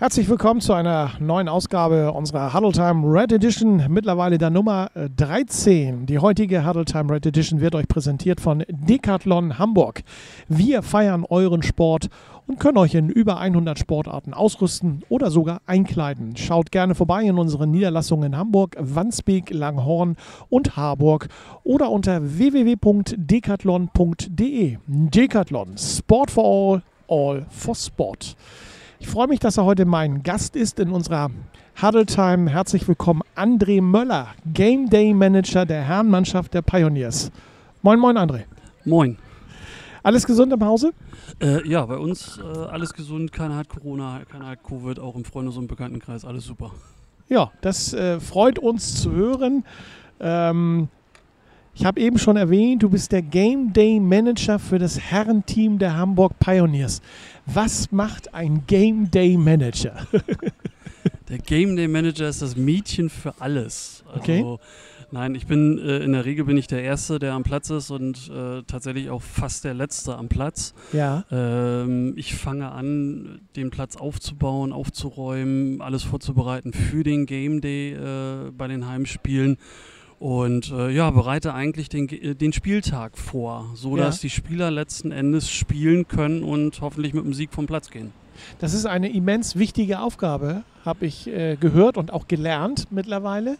Herzlich willkommen zu einer neuen Ausgabe unserer Huddle Time Red Edition, mittlerweile der Nummer 13. Die heutige Huddle Time Red Edition wird euch präsentiert von Decathlon Hamburg. Wir feiern euren Sport und können euch in über 100 Sportarten ausrüsten oder sogar einkleiden. Schaut gerne vorbei in unseren Niederlassungen in Hamburg, Wandsbek, Langhorn und Harburg oder unter www.decathlon.de. Decathlon, Sport for All, All for Sport. Ich freue mich, dass er heute mein Gast ist in unserer Huddle Time. Herzlich willkommen, André Möller, Game Day Manager der Herrenmannschaft der Pioneers. Moin, moin, André. Moin. Alles gesund im Hause? Äh, ja, bei uns äh, alles gesund. Keiner hat Corona, keiner hat Covid, auch im Freundes- und Bekanntenkreis. Alles super. Ja, das äh, freut uns zu hören. Ähm, ich habe eben schon erwähnt, du bist der Game Day Manager für das Herrenteam der Hamburg Pioneers. Was macht ein Game Day Manager? der Game Day Manager ist das Mädchen für alles. Also, okay. Nein, ich bin äh, in der Regel bin ich der Erste, der am Platz ist und äh, tatsächlich auch fast der Letzte am Platz. Ja. Ähm, ich fange an, den Platz aufzubauen, aufzuräumen, alles vorzubereiten für den Game Day äh, bei den Heimspielen und äh, ja, bereite eigentlich den, äh, den Spieltag vor, so dass ja. die Spieler letzten Endes spielen können und hoffentlich mit dem Sieg vom Platz gehen. Das ist eine immens wichtige Aufgabe, habe ich äh, gehört und auch gelernt mittlerweile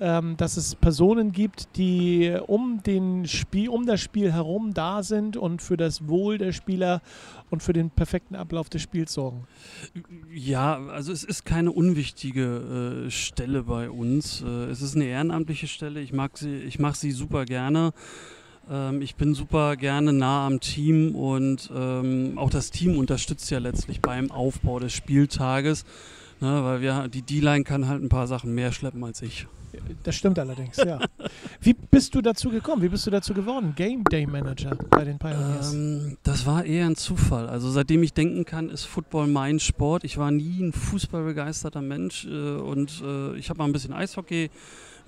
ähm, dass es Personen gibt, die um, den Spiel, um das Spiel herum da sind und für das Wohl der Spieler und für den perfekten Ablauf des Spiels sorgen. Ja, also es ist keine unwichtige äh, Stelle bei uns. Äh, es ist eine ehrenamtliche Stelle. Ich mag sie, ich mache sie super gerne ähm, ich bin super gerne nah am Team und ähm, auch das Team unterstützt ja letztlich beim Aufbau des Spieltages, ne, weil wir, die D-Line kann halt ein paar Sachen mehr schleppen als ich. Das stimmt allerdings, ja. Wie bist du dazu gekommen? Wie bist du dazu geworden? Game Day Manager bei den Pioneers? Ähm, das war eher ein Zufall. Also seitdem ich denken kann, ist Football mein Sport. Ich war nie ein fußballbegeisterter Mensch äh, und äh, ich habe mal ein bisschen Eishockey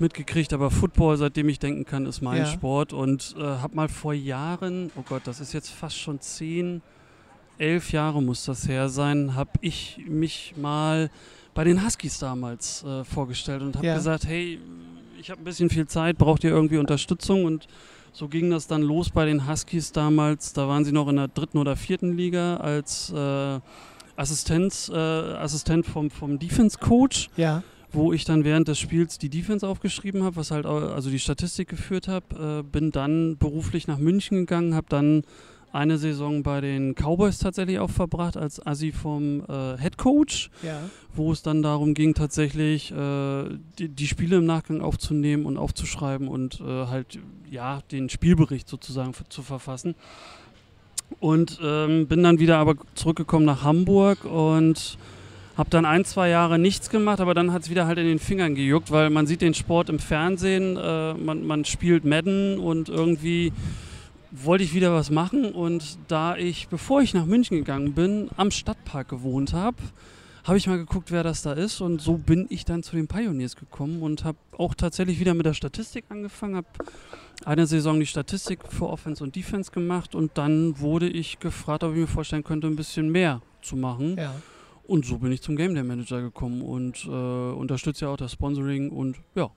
mitgekriegt, aber Football, seitdem ich denken kann, ist mein ja. Sport und äh, habe mal vor Jahren, oh Gott, das ist jetzt fast schon zehn, elf Jahre muss das her sein, habe ich mich mal bei den Huskies damals äh, vorgestellt und habe ja. gesagt, hey, ich habe ein bisschen viel Zeit, braucht ihr irgendwie Unterstützung? Und so ging das dann los bei den Huskies damals. Da waren sie noch in der dritten oder vierten Liga als äh, Assistenz, äh, Assistent vom, vom Defense Coach. Ja. Wo ich dann während des Spiels die Defense aufgeschrieben habe, was halt also die Statistik geführt habe, äh, bin dann beruflich nach München gegangen, habe dann eine Saison bei den Cowboys tatsächlich auch verbracht als Assi vom äh, Head Coach, ja. wo es dann darum ging, tatsächlich äh, die, die, Spiele im Nachgang aufzunehmen und aufzuschreiben und äh, halt ja den Spielbericht sozusagen zu verfassen. Und ähm, bin dann wieder aber zurückgekommen nach Hamburg und habe dann ein, zwei Jahre nichts gemacht, aber dann hat es wieder halt in den Fingern gejuckt, weil man sieht den Sport im Fernsehen, äh, man, man spielt Madden und irgendwie wollte ich wieder was machen und da ich, bevor ich nach München gegangen bin, am Stadtpark gewohnt habe, habe ich mal geguckt, wer das da ist und so bin ich dann zu den Pioneers gekommen und habe auch tatsächlich wieder mit der Statistik angefangen, habe eine Saison die Statistik für Offense und Defense gemacht und dann wurde ich gefragt, ob ich mir vorstellen könnte, ein bisschen mehr zu machen. Ja. Und so bin ich zum Game Day Manager gekommen und äh, unterstütze ja auch das Sponsoring und ja,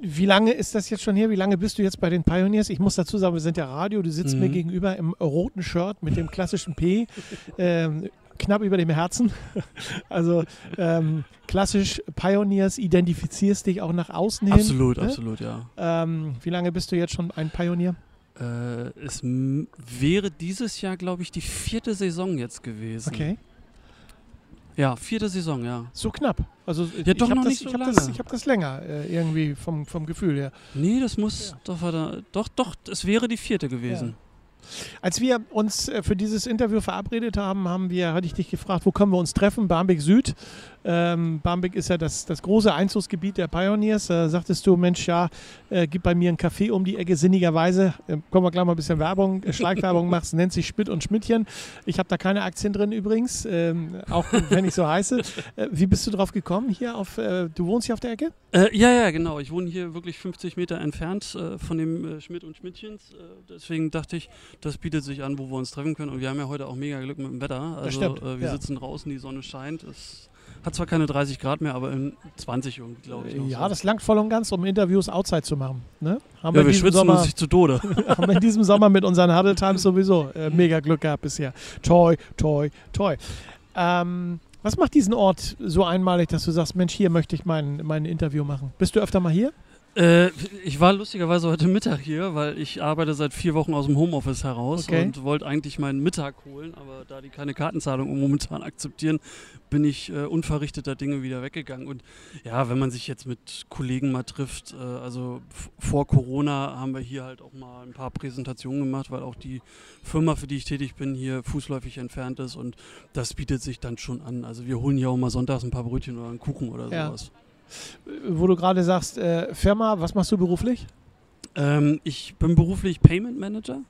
wie lange ist das jetzt schon hier? Wie lange bist du jetzt bei den Pioneers? Ich muss dazu sagen, wir sind ja Radio. Du sitzt mhm. mir gegenüber im roten Shirt mit dem klassischen P. Ähm, knapp über dem Herzen. Also ähm, klassisch Pioneers, identifizierst dich auch nach außen hin. Absolut, ne? absolut, ja. Ähm, wie lange bist du jetzt schon ein Pionier? Äh, es wäre dieses Jahr, glaube ich, die vierte Saison jetzt gewesen. Okay. Ja, vierte Saison, ja. So knapp. Also ja, doch noch das, nicht so ich lange. Das, ich habe das länger äh, irgendwie vom, vom Gefühl her. Nee, das muss ja. doch, doch, doch, es wäre die vierte gewesen. Ja. Als wir uns äh, für dieses Interview verabredet haben, haben wir, hatte ich dich gefragt, wo können wir uns treffen? Barmbek Süd. Ähm, Barmbek ist ja das, das große Einzugsgebiet der Pioneers. Da sagtest du, Mensch, ja, äh, gib bei mir einen Kaffee um die Ecke, sinnigerweise. Äh, kommen wir gleich mal ein bisschen Werbung, äh, Schleichwerbung machst, nennt sich Schmidt und Schmidtchen. Ich habe da keine Aktien drin übrigens, ähm, auch wenn ich so heiße. Äh, wie bist du drauf gekommen hier auf, äh, du wohnst hier auf der Ecke? ja, ja, genau. Ich wohne hier wirklich 50 Meter entfernt von dem Schmidt und Schmidtchens. deswegen dachte ich, das bietet sich an, wo wir uns treffen können. Und wir haben ja heute auch mega Glück mit dem Wetter. Also äh, wir ja. sitzen draußen, die Sonne scheint. Es hat zwar keine 30 Grad mehr, aber in 20 irgendwie, glaube ich. Ja, so. das langt voll und ganz, um Interviews outside zu machen. Ne? Haben, ja, wir diesem schwitzen Sommer, uns nicht zu Tode. haben wir in diesem Sommer mit unseren Huddle Times sowieso äh, mega Glück gehabt bisher. Toi, toi, toi. Ähm, was macht diesen Ort so einmalig, dass du sagst, Mensch, hier möchte ich mein, mein Interview machen? Bist du öfter mal hier? Äh, ich war lustigerweise heute Mittag hier, weil ich arbeite seit vier Wochen aus dem Homeoffice heraus Okay. und wollte eigentlich meinen Mittag holen, aber da die keine Kartenzahlung momentan akzeptieren, bin ich äh, unverrichteter Dinge wieder weggegangen. Und ja, wenn man sich jetzt mit Kollegen mal trifft, äh, also vor Corona haben wir hier halt auch mal ein paar Präsentationen gemacht, weil auch die Firma, für die ich tätig bin, hier fußläufig entfernt ist und das bietet sich dann schon an. Also wir holen hier auch mal sonntags ein paar Brötchen oder einen Kuchen oder Ja. sowas. Wo du gerade sagst, äh, Firma, was machst du beruflich? Ähm, ich bin beruflich Payment Manager.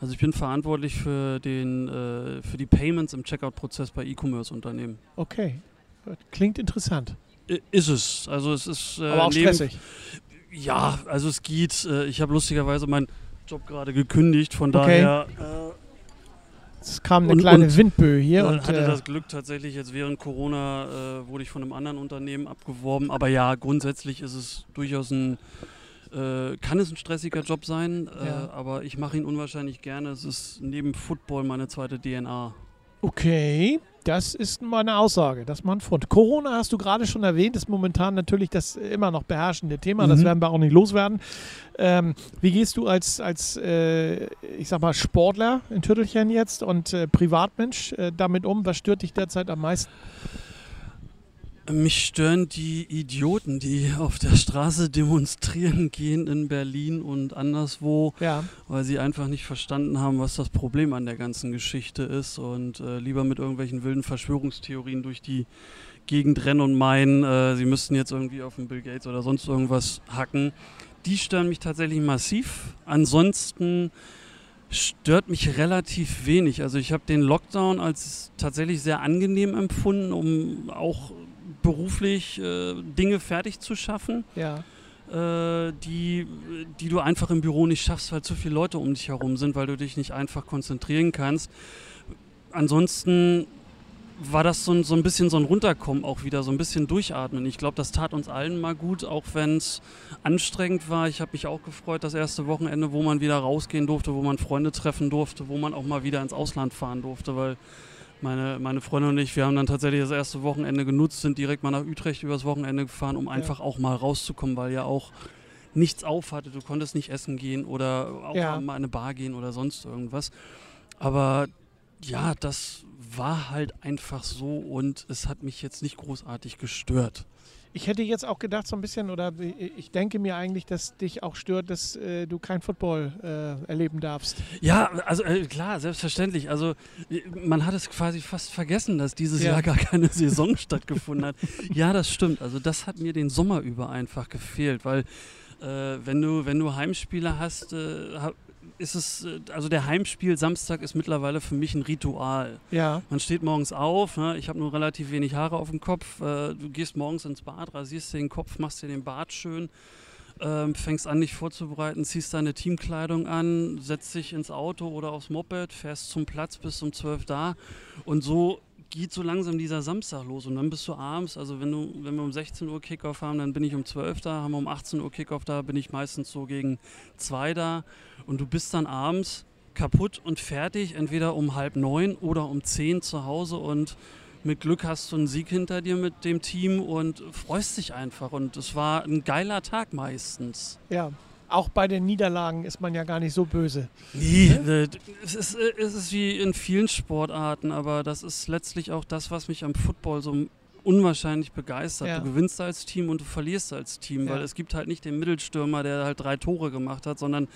Also ich bin verantwortlich für, den, äh, für die Payments im Checkout-Prozess bei E-Commerce-Unternehmen. Okay. Klingt interessant, Ist es. Also es ist äh, aber auch neben- stressig. Ja, also es geht. Äh, ich habe lustigerweise meinen Job gerade gekündigt, von Okay. daher äh, Es kam eine Und- kleine und- Windböe hier und hatte äh, das Glück tatsächlich jetzt während Corona äh, wurde ich von einem anderen Unternehmen abgeworben. Aber ja, grundsätzlich ist es durchaus ein äh, kann es ein stressiger Job sein, äh, Ja. aber ich mache ihn unwahrscheinlich gerne. Es ist neben Football meine zweite DNA. Okay, das ist mal eine Aussage, das ist mal ein Fund. Corona hast du gerade schon erwähnt, ist momentan natürlich das immer noch beherrschende Thema, das Mhm. werden wir auch nicht loswerden. Ähm, wie gehst du als, als äh, ich sag mal, Sportler in Tüttelchen jetzt und äh, Privatmensch äh, damit um? Was stört dich derzeit am meisten? Mich stören die Idioten, die auf der Straße demonstrieren gehen in Berlin und anderswo, Ja, weil sie einfach nicht verstanden haben, was das Problem an der ganzen Geschichte ist und äh, lieber mit irgendwelchen wilden Verschwörungstheorien durch die Gegend rennen und meinen, äh, sie müssten jetzt irgendwie auf den Bill Gates oder sonst irgendwas hacken. Die stören mich tatsächlich massiv. Ansonsten stört mich relativ wenig. Also ich habe den Lockdown als tatsächlich sehr angenehm empfunden, um auch beruflich äh, Dinge fertig zu schaffen, ja. äh, die, die du einfach im Büro nicht schaffst, weil zu viele Leute um dich herum sind, weil du dich nicht einfach konzentrieren kannst. Ansonsten war das so ein, so ein bisschen so ein Runterkommen auch wieder, so ein bisschen durchatmen. Ich glaube, das tat uns allen mal gut, auch wenn es anstrengend war. Ich habe mich auch gefreut, das erste Wochenende, wo man wieder rausgehen durfte, wo man Freunde treffen durfte, wo man auch mal wieder ins Ausland fahren durfte, weil meine, meine Freundin und ich, wir haben dann tatsächlich das erste Wochenende genutzt, sind direkt mal nach Utrecht übers Wochenende gefahren, um einfach auch mal rauszukommen, weil ja auch nichts auf hatte. Du konntest nicht essen gehen oder auch Ja. mal in eine Bar gehen oder sonst irgendwas. Aber ja, das war halt einfach so und es hat mich jetzt nicht großartig gestört. Ich hätte jetzt auch gedacht, so ein bisschen, oder ich denke mir eigentlich, dass dich auch stört, dass äh, du kein Football äh, erleben darfst. Ja, also äh, klar, selbstverständlich. Also man hat es quasi fast vergessen, dass dieses Ja. Jahr gar keine Saison stattgefunden hat. Ja, das stimmt. Also das hat mir den Sommer über einfach gefehlt, weil äh, wenn du wenn du Heimspiele hast, äh, ist es äh, also der Heimspiel Samstag ist mittlerweile für mich ein Ritual. Ja, Man steht morgens auf, ne? ich habe nur relativ wenig Haare auf dem Kopf. Äh, du gehst morgens ins Bad, rasierst dir den Kopf, machst dir den Bart schön, ähm, fängst an, dich vorzubereiten, ziehst deine Teamkleidung an, setzt dich ins Auto oder aufs Moped, fährst zum Platz, bis um 12 da. Und so geht so langsam dieser Samstag los. Und dann bist du abends, also wenn, du, wenn wir um 16 Uhr Kickoff haben, dann bin ich um 12 da, haben wir um 18 Uhr Kickoff da, bin ich meistens so gegen 2 da. Und du bist dann abends kaputt und fertig, entweder um halb neun oder um zehn zu Hause und mit Glück hast du einen Sieg hinter dir mit dem Team und freust dich einfach. Und es war ein geiler Tag meistens. ja. Auch bei den Niederlagen ist man ja gar nicht so böse. Nee, äh, es ist, äh, es ist wie in vielen Sportarten, aber das ist letztlich auch das, was mich am Football so unwahrscheinlich begeistert. Ja. Du gewinnst als Team und du verlierst als Team, Ja. weil es gibt halt nicht den Mittelstürmer, der halt drei Tore gemacht hat, sondern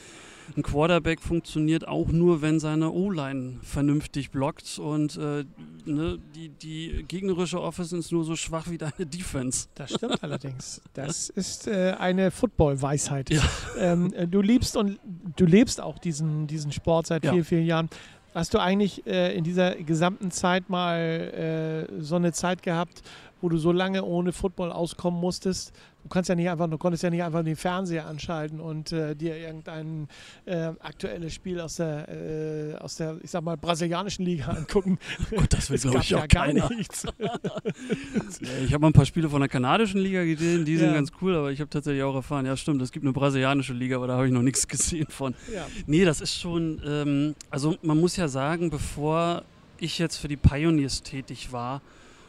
ein Quarterback funktioniert auch nur, wenn seine O-Line vernünftig blockt und äh, ne, die, die gegnerische Offense ist nur so schwach wie deine Defense. Das stimmt allerdings. Das ist äh, eine Football-Weisheit. Ja. Ähm, äh, du liebst und du lebst auch diesen, diesen Sport seit Ja. vielen, vielen Jahren. Hast du eigentlich äh, in dieser gesamten Zeit mal äh, so eine Zeit gehabt, wo du so lange ohne Football auskommen musstest, Du kannst ja nicht einfach, du konntest ja nicht einfach den Fernseher anschalten und äh, dir irgendein äh, aktuelles Spiel aus der, äh, aus der, ich sag mal, brasilianischen Liga angucken. Gut, das will glaube ich auch ja gar nichts. ich habe mal ein paar Spiele von der kanadischen Liga gesehen, die sind ja. ganz cool, aber ich habe tatsächlich auch erfahren, ja stimmt, es gibt eine brasilianische Liga, aber da habe ich noch nichts gesehen von. Ja. Nee, das ist schon, ähm, also man muss ja sagen, bevor ich jetzt für die Pioneers tätig war,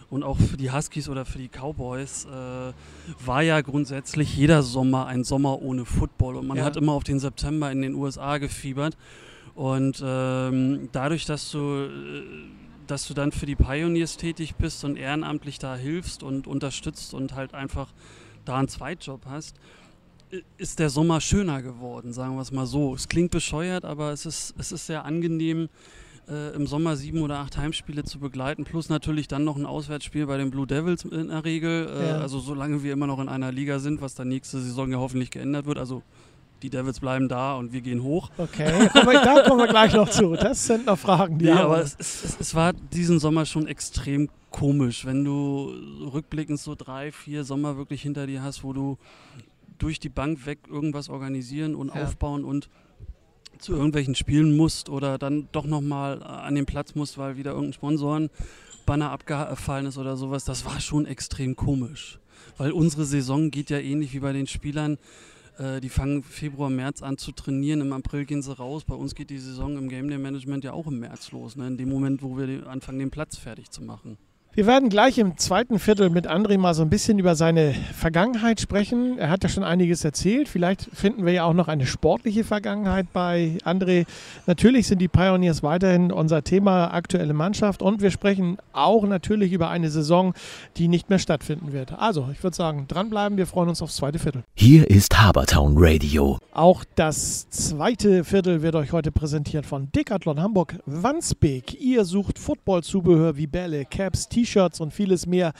und auch für die Huskies oder für die Cowboys äh, war ja grundsätzlich jeder Sommer ein Sommer ohne Football und man ja. hat immer auf den September in den USA gefiebert und ähm, dadurch, dass du, äh, dass du dann für die Pioneers tätig bist und ehrenamtlich da hilfst und unterstützt und halt einfach da einen Zweitjob hast, ist der Sommer schöner geworden, sagen wir es mal so. Es klingt bescheuert, aber es ist, es ist sehr angenehm, äh, im Sommer sieben oder acht Heimspiele zu begleiten, plus natürlich dann noch ein Auswärtsspiel bei den Blue Devils in der Regel. Äh, ja. Also solange wir immer noch in einer Liga sind, was dann nächste Saison ja hoffentlich geändert wird. Also die Devils bleiben da und wir gehen hoch. Okay, da kommen wir gleich noch zu. Das sind noch Fragen, die Ja, aber es, es, es, war diesen Sommer schon extrem komisch, wenn du rückblickend so drei, vier Sommer wirklich hinter dir hast, wo du durch die Bank weg irgendwas organisieren und ja. aufbauen und zu irgendwelchen Spielen musst oder dann doch nochmal äh, an den Platz musst, weil wieder irgendein Sponsorenbanner abgefallen ist oder sowas, das war schon extrem komisch. Weil unsere Saison geht ja ähnlich wie bei den Spielern. Äh, die fangen Februar, März an zu trainieren, im April gehen sie raus. Bei uns geht die Saison im Game Day Management ja auch im März los, ne? in dem Moment, wo wir anfangen, den Platz fertig zu machen. Wir werden gleich im zweiten Viertel mit André mal so ein bisschen über seine Vergangenheit sprechen. Er hat ja schon einiges erzählt. Vielleicht finden wir ja auch noch eine sportliche Vergangenheit bei André. Natürlich sind die Pioneers weiterhin unser Thema aktuelle Mannschaft und wir sprechen auch natürlich über eine Saison, die nicht mehr stattfinden wird. Also, ich würde sagen, dranbleiben. Wir freuen uns aufs zweite Viertel. Hier ist Habertown Radio. Auch das zweite Viertel wird euch heute präsentiert von Decathlon Hamburg Wandsbek. Ihr sucht Footballzubehör wie Bälle, Caps, T-Shirts T-Shirts und vieles mehr,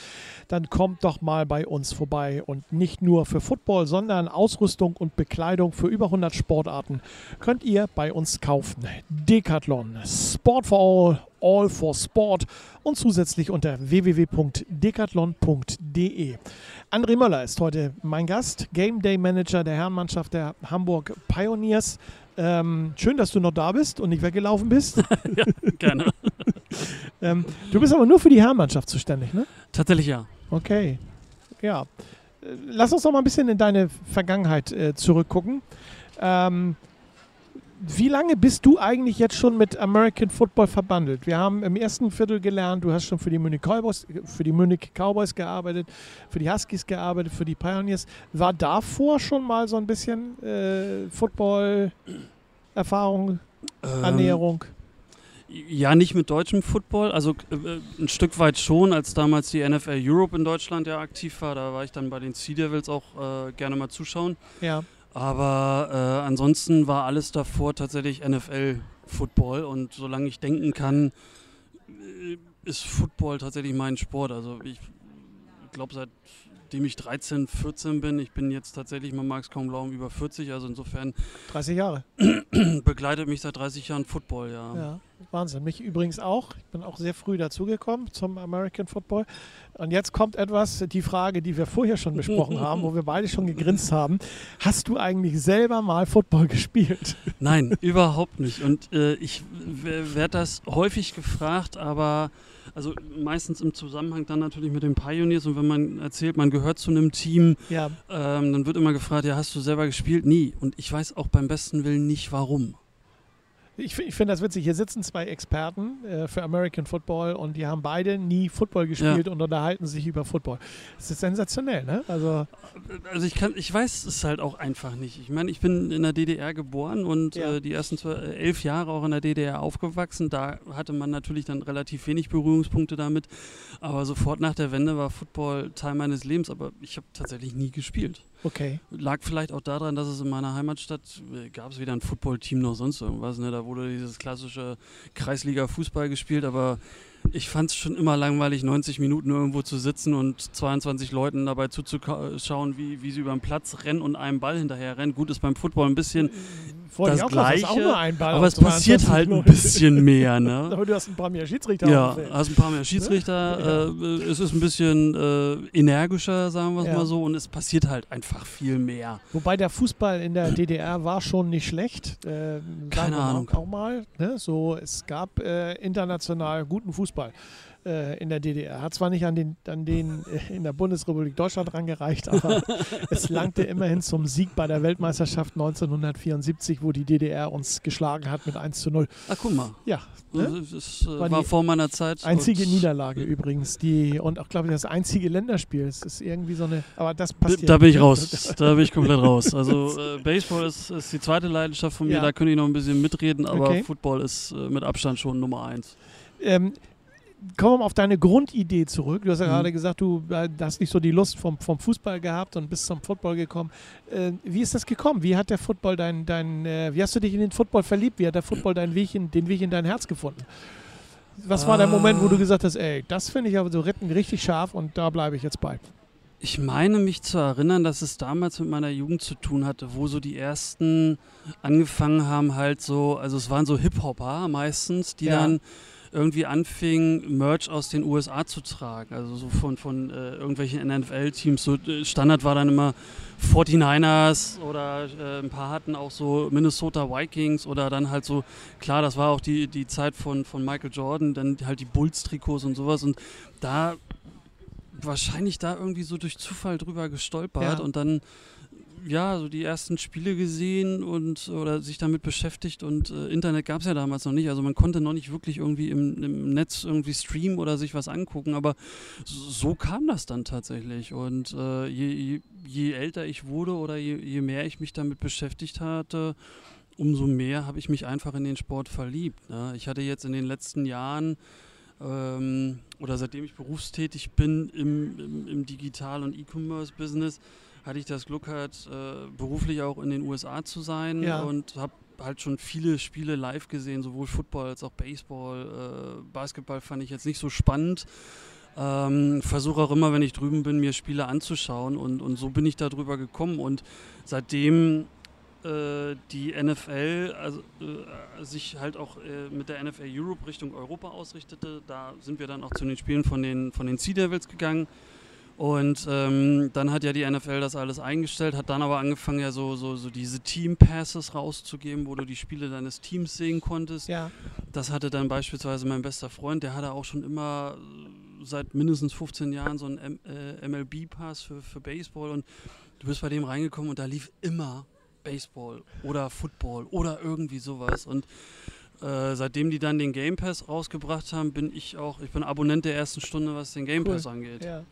dann kommt doch mal bei uns vorbei. Und nicht nur für Football, sondern Ausrüstung und Bekleidung für über 100 Sportarten könnt ihr bei uns kaufen. Decathlon, Sport for All, All for Sport und zusätzlich unter www.decathlon.de. André Möller ist heute mein Gast, Game Day Manager der Herrenmannschaft der Hamburg Pioneers. Ähm, schön, dass du noch da bist und nicht weggelaufen bist. ja, gerne. ähm, du bist aber nur für die Herrenmannschaft zuständig, ne? Tatsächlich ja. Okay. Ja. Lass uns doch mal ein bisschen in deine Vergangenheit äh, zurückgucken. Ähm, wie lange bist du eigentlich jetzt schon mit American Football verbandelt? Wir haben im ersten Viertel gelernt, du hast schon für die Munich Cowboys, für die Munich Cowboys gearbeitet, für die Huskies gearbeitet, für die Pioneers. War davor schon mal so ein bisschen äh, Football-Erfahrung, ähm, Annäherung? Ja, nicht mit deutschem Football, also äh, ein Stück weit schon, als damals die NFL Europe in Deutschland ja aktiv war. Da war ich dann bei den Sea Devils auch äh, gerne mal zuschauen. Ja. Aber äh, ansonsten war alles davor tatsächlich NFL-Football und solange ich denken kann, äh, ist Football tatsächlich mein Sport. Also ich glaube, seitdem ich 13, 14 bin, ich bin jetzt tatsächlich, man mag es kaum glauben, über 40, also insofern. 30 Jahre. begleitet mich seit 30 Jahren Football, ja. Ja, Wahnsinn. Mich übrigens auch. Ich bin auch sehr früh dazugekommen zum American Football. Und jetzt kommt etwas, die Frage, die wir vorher schon besprochen haben, wo wir beide schon gegrinst haben. Hast du eigentlich selber mal Football gespielt? Nein, überhaupt nicht. Und äh, ich werde das häufig gefragt, aber also meistens im Zusammenhang dann natürlich mit den Pioneers und wenn man erzählt, man gehört zu einem Team, ja. ähm, dann wird immer gefragt, ja, hast du selber gespielt? Nie. Und ich weiß auch beim besten Willen nicht warum. Ich, ich finde das witzig. Hier sitzen zwei Experten äh, für American Football und die haben beide nie Football gespielt ja. und unterhalten sich über Football. Das ist sensationell, ne? Also, also ich kann, ich weiß es halt auch einfach nicht. Ich meine, ich bin in der DDR geboren und ja. äh, die ersten zwei, äh, elf Jahre auch in der DDR aufgewachsen. Da hatte man natürlich dann relativ wenig Berührungspunkte damit. Aber sofort nach der Wende war Football Teil meines Lebens. Aber ich habe tatsächlich nie gespielt. Okay. Lag vielleicht auch daran, dass es in meiner Heimatstadt äh, gab es weder ein Footballteam noch sonst irgendwas. Ne? Da wurde dieses klassische Kreisliga-Fußball gespielt, aber ich fand es schon immer langweilig, 90 Minuten irgendwo zu sitzen und 22 Leuten dabei zuzuschauen, wie, wie sie über den Platz rennen und einem Ball hinterher rennen. Gut ist beim Football ein bisschen das auch Gleiche, auch ein Ball aber es passiert halt ein bisschen mehr. Ne? aber du hast ein paar mehr Schiedsrichter Ja, hast ein paar mehr Schiedsrichter. Äh, es ist ein bisschen äh, energischer, sagen wir es Ja. mal so, und es passiert halt einfach viel mehr. Wobei der Fußball in der DDR war schon nicht schlecht. Äh, Keine Ahnung. Auch mal. Ne? So, es gab äh, international guten Fußball äh, in der DDR. Hat zwar nicht an den, an den äh, in der Bundesrepublik Deutschland rangereicht, aber es langte immerhin zum Sieg bei der Weltmeisterschaft 1974, wo die DDR uns geschlagen hat mit 1 zu 0. Ah, guck mal. Ja, ne? Das ist, äh, War war, vor meiner Zeit. einzige Niederlage übrigens. Die, und auch, glaube ich, das einzige Länderspiel. Es ist irgendwie so eine. Aber das passiert. Da bin ich raus. Da bin ich komplett raus. Also äh, Baseball ist, ist die zweite Leidenschaft von mir, Ja. da könnte ich noch ein bisschen mitreden, aber Okay. Football ist äh, mit Abstand schon Nummer eins. Ähm, kommen wir mal auf deine Grundidee zurück. Du hast ja Mhm. gerade gesagt, du äh, hast nicht so die Lust vom, vom Fußball gehabt und bist zum Football gekommen. Äh, wie ist das gekommen? Wie hat der Football dein, dein äh, wie hast du dich in den Football verliebt? Wie hat der Football deinen Weg in, den Weg in dein Herz gefunden? Was war der Ah. Moment, wo du gesagt hast, ey, das finde ich aber so retten richtig scharf und da bleibe ich jetzt bei? Ich meine mich zu erinnern, dass es damals mit meiner Jugend zu tun hatte, wo so die ersten angefangen haben, halt so, also es waren so Hip-Hopper meistens, die Ja. dann irgendwie anfingen, Merch aus den USA zu tragen. Also so von, von äh, irgendwelchen NFL-Teams. So, äh, Standard war dann immer 49ers oder äh, ein paar hatten auch so Minnesota Vikings oder dann halt so, klar, das war auch die, die Zeit von, von Michael Jordan, dann halt die Bulls-Trikots und sowas. Und da wahrscheinlich da irgendwie so durch Zufall drüber gestolpert Ja. und dann ja, so die ersten Spiele gesehen und oder sich damit beschäftigt und äh, Internet gab es ja damals noch nicht. Also man konnte noch nicht wirklich irgendwie im, im Netz irgendwie streamen oder sich was angucken, aber so, kam das dann tatsächlich. Und äh, je, je, je älter ich wurde oder je, je mehr ich mich damit beschäftigt hatte, umso mehr habe ich mich einfach in den Sport verliebt. Ne? Ich hatte jetzt in den letzten Jahren ähm, oder seitdem ich berufstätig bin im, im, im Digital- und E-Commerce-Business, hatte ich das Glück gehabt, äh, beruflich auch in den USA zu sein Ja. und habe halt schon viele Spiele live gesehen, sowohl Football als auch Baseball. Äh, Basketball fand ich jetzt nicht so spannend. Ähm, Versuche auch immer, wenn ich drüben bin, mir Spiele anzuschauen und, und so bin ich da drüber gekommen und seitdem äh, die NFL also, äh, sich halt auch äh, mit der NFL Europe Richtung Europa ausrichtete, da sind wir dann auch zu den Spielen von den, von den Sea Devils gegangen. Und ähm, dann hat ja die NFL das alles eingestellt, hat dann aber angefangen, ja so, so, so diese Team Passes rauszugeben, wo du die Spiele deines Teams sehen konntest. Ja, Das hatte dann beispielsweise mein bester Freund, der hatte auch schon immer seit mindestens 15 Jahren so einen äh, MLB-Pass für, für Baseball und du bist bei dem reingekommen und da lief immer Baseball oder Football oder irgendwie sowas und äh, seitdem die dann den Game Pass rausgebracht haben, bin ich auch, ich bin Abonnent der ersten Stunde, was den Game Cool. Pass angeht. ja.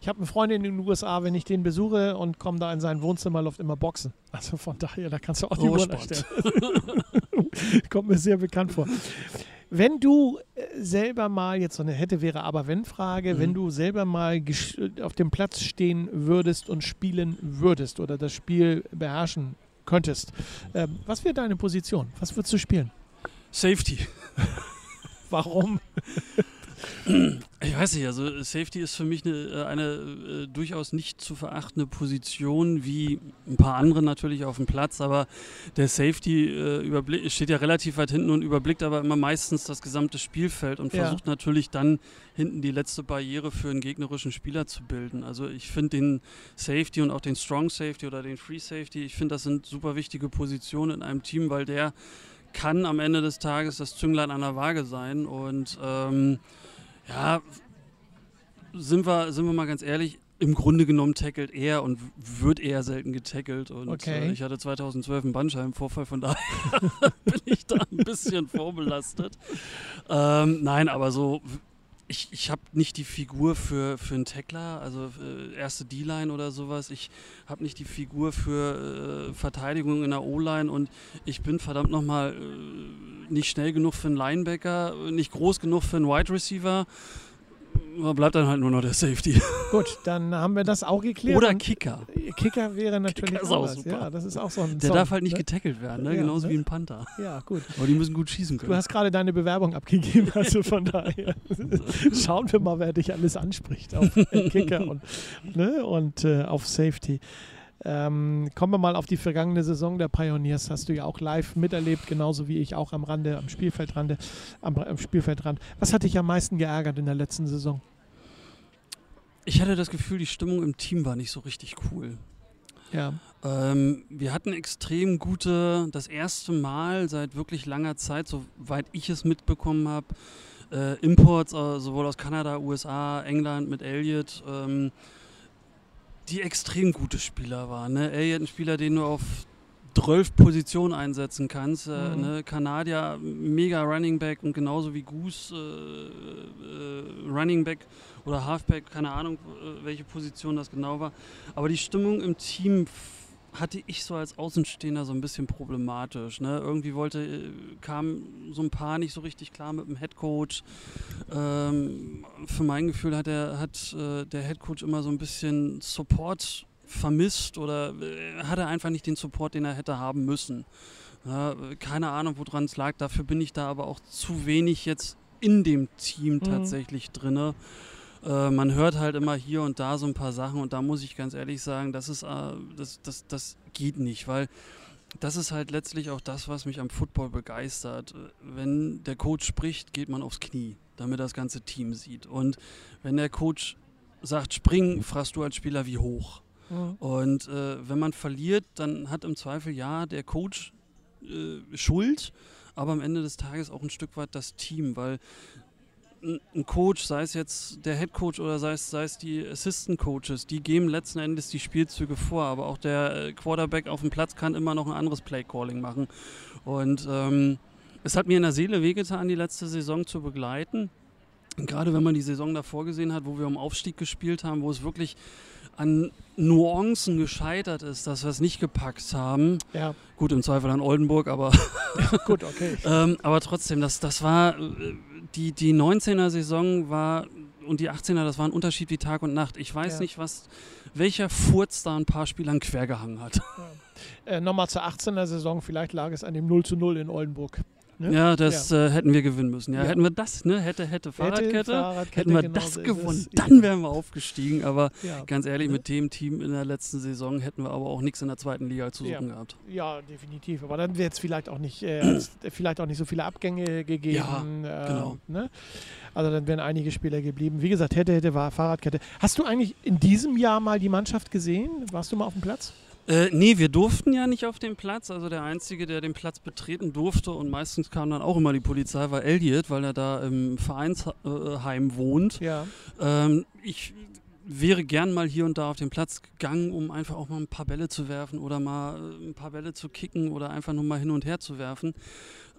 Ich habe einen Freund in den USA, wenn ich den besuche und komme da in sein Wohnzimmer, läuft immer Boxen. Also von daher, da kannst du auch die Uhr Sport. erstellen. Kommt mir sehr bekannt vor. Wenn du äh, selber mal, jetzt so eine hätte, wäre aber wenn Frage, Mhm. wenn du selber mal auf dem Platz stehen würdest und spielen würdest oder das Spiel beherrschen könntest, ähm, was wäre deine Position? Was würdest du spielen? Safety. Warum? Ich weiß nicht, also Safety ist für mich eine, äh, eine äh, durchaus nicht zu verachtende Position, wie ein paar andere natürlich auf dem Platz, aber der Safety äh, steht ja relativ weit hinten und überblickt aber immer meistens das gesamte Spielfeld und Ja. versucht natürlich dann hinten die letzte Barriere für einen gegnerischen Spieler zu bilden. Also ich finde den Safety und auch den Strong Safety oder den Free Safety, ich finde das sind super wichtige Positionen in einem Team, weil der kann am Ende des Tages das Zünglein an der Waage sein und ähm, ja, sind wir, sind wir mal ganz ehrlich, im Grunde genommen tackelt er und wird eher selten getackelt. Und Okay. äh, ich hatte 2012 einen Bandscheibenvorfall, von daher bin ich da ein bisschen vorbelastet. Ähm, nein, aber so, ich, ich habe nicht die Figur für, für einen Tackler, also äh, erste D-Line oder sowas. Ich habe nicht die Figur für äh, Verteidigung in der O-Line und ich bin verdammt nochmal äh, nicht schnell genug für einen Linebacker, nicht groß genug für einen Wide Receiver. Bleibt dann halt nur noch der Safety. Gut, dann haben wir das auch geklärt. Oder Kicker. Kicker wäre natürlich Kicker ist auch super. Ja, das ist auch so ein Der Song, darf halt nicht ne? getackelt werden, ne? Ja, genauso ne? wie ein Panther. Ja, gut. Aber die müssen gut schießen können. Du hast gerade deine Bewerbung abgegeben, also von daher schauen wir mal, wer dich alles anspricht auf Kicker und, ne, und äh, auf Safety. Ähm, kommen wir mal auf die vergangene Saison der Pioneers. Hast du ja auch live miterlebt, genauso wie ich auch am Rande, am Spielfeldrand. Am, am Spielfeldrand. Was hat dich am meisten geärgert in der letzten Saison? Ich hatte das Gefühl, die Stimmung im Team war nicht so richtig cool. Ja. Ähm, wir hatten extrem gute, das erste Mal seit wirklich langer Zeit, soweit ich es mitbekommen habe, äh, Imports äh, sowohl aus Kanada, USA, England mit Elliott, ähm, die extrem gute Spieler waren. Ne? Elliott ein Spieler, den du auf 12 Positionen einsetzen kannst. Äh, mhm. ne? Kanadier, mega Running Back und genauso wie Goose äh, äh, Running Back oder Halfback, keine Ahnung, äh, welche Position das genau war. Aber die Stimmung im Team hatte ich so als Außenstehender so ein bisschen problematisch. Ne? Irgendwie wollte, äh, kam so ein paar nicht so richtig klar mit dem Headcoach. Ähm, für mein Gefühl hat, er, hat äh, der Headcoach immer so ein bisschen Support vermisst oder äh, hatte einfach nicht den Support, den er hätte haben müssen. Ja, keine Ahnung, woran es lag. Dafür bin ich da aber auch zu wenig jetzt in dem Team mhm. tatsächlich drinne. Äh, man hört halt immer hier und da so ein paar Sachen und da muss ich ganz ehrlich sagen, das ist, äh, das, das, das geht nicht, weil das ist halt letztlich auch das, was mich am Football begeistert. Wenn der Coach spricht, geht man aufs Knie, damit das ganze Team sieht. Und wenn der Coach sagt, spring, fragst du als Spieler wie hoch. Mhm. Und äh, wenn man verliert, dann hat im Zweifel ja der Coach äh, Schuld, aber am Ende des Tages auch ein Stück weit das Team, weil ein Coach, sei es jetzt der Head Coach oder sei es, sei es die Assistant Coaches, die geben letzten Endes die Spielzüge vor, aber auch der äh, Quarterback auf dem Platz kann immer noch ein anderes Play Calling machen. Und ähm, es hat mir in der Seele wehgetan, die letzte Saison zu begleiten. Gerade wenn man die Saison davor gesehen hat, wo wir um Aufstieg gespielt haben, wo es wirklich an Nuancen gescheitert ist, dass wir es nicht gepackt haben. Ja. Gut, im Zweifel an Oldenburg, aber. gut, okay. ähm, aber trotzdem, das, das war. Äh, die, die 19er-Saison war und die 18er, das war ein Unterschied wie Tag und Nacht. Ich weiß ja. nicht, was, welcher Furz da ein paar Spielern quergehangen hat. Ja. Äh, Nochmal zur 18er-Saison, vielleicht lag es an dem 0 zu 0 in Oldenburg. Ne? Ja, das ja. Äh, hätten wir gewinnen müssen. Ja, ja, hätten wir das, ne? Hätte, hätte, Fahrradkette, hätte, Fahrradkette hätten wir genau das gewonnen, dann wären wir aufgestiegen. Aber ja. ganz ehrlich, mit dem Team in der letzten Saison hätten wir aber auch nichts in der zweiten Liga zu suchen gehabt. Ja, definitiv. Aber dann wäre es vielleicht auch nicht, äh, vielleicht auch nicht so viele Abgänge gegeben. Ja, äh, genau. Ne? Also dann wären einige Spieler geblieben. Wie gesagt, hätte, hätte, war Fahrradkette. Hast du eigentlich in diesem Jahr mal die Mannschaft gesehen? Warst du mal auf dem Platz? Äh, nee, wir durften ja nicht auf den Platz. Also der Einzige, der den Platz betreten durfte und meistens kam dann auch immer die Polizei, war Elliot, weil er da im Vereinsheim wohnt. Ja. Ähm, ich wäre gern mal hier und da auf den Platz gegangen, um einfach auch mal ein paar Bälle zu werfen oder mal äh, ein paar Bälle zu kicken oder einfach nur mal hin und her zu werfen.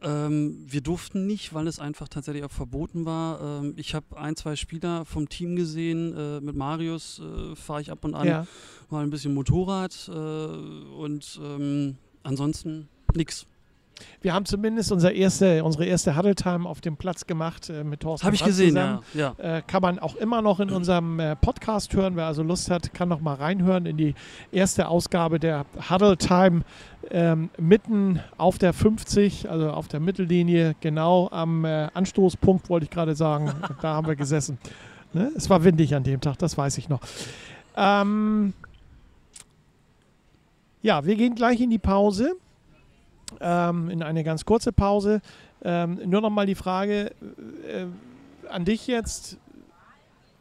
Ähm, wir durften nicht, weil es einfach tatsächlich auch verboten war. Ähm, ich habe ein, zwei Spieler vom Team gesehen. Äh, mit Marius äh, fahre ich ab und an ja. mal ein bisschen Motorrad äh, und ähm, ansonsten nichts. Wir haben zumindest unser erste, unsere erste Huddle Time auf dem Platz gemacht äh, mit Thorsten. Habe ich gesehen, zusammen. ja. ja. Äh, kann man auch immer noch in unserem äh, Podcast hören. Wer also Lust hat, kann noch mal reinhören in die erste Ausgabe der Huddle Time ähm, mitten auf der 50, also auf der Mittellinie, genau am äh, Anstoßpunkt, wollte ich gerade sagen. da haben wir gesessen. Ne? Es war windig an dem Tag, das weiß ich noch. Ähm, ja, wir gehen gleich in die Pause ähm, in eine ganz kurze Pause. Ähm, nur noch mal die Frage äh, an dich jetzt,